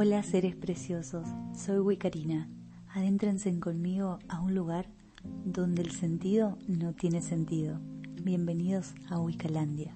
Hola seres preciosos, soy Wicarina. Adéntrense conmigo a un lugar donde el sentido no tiene sentido. Bienvenidos a Wicalandia.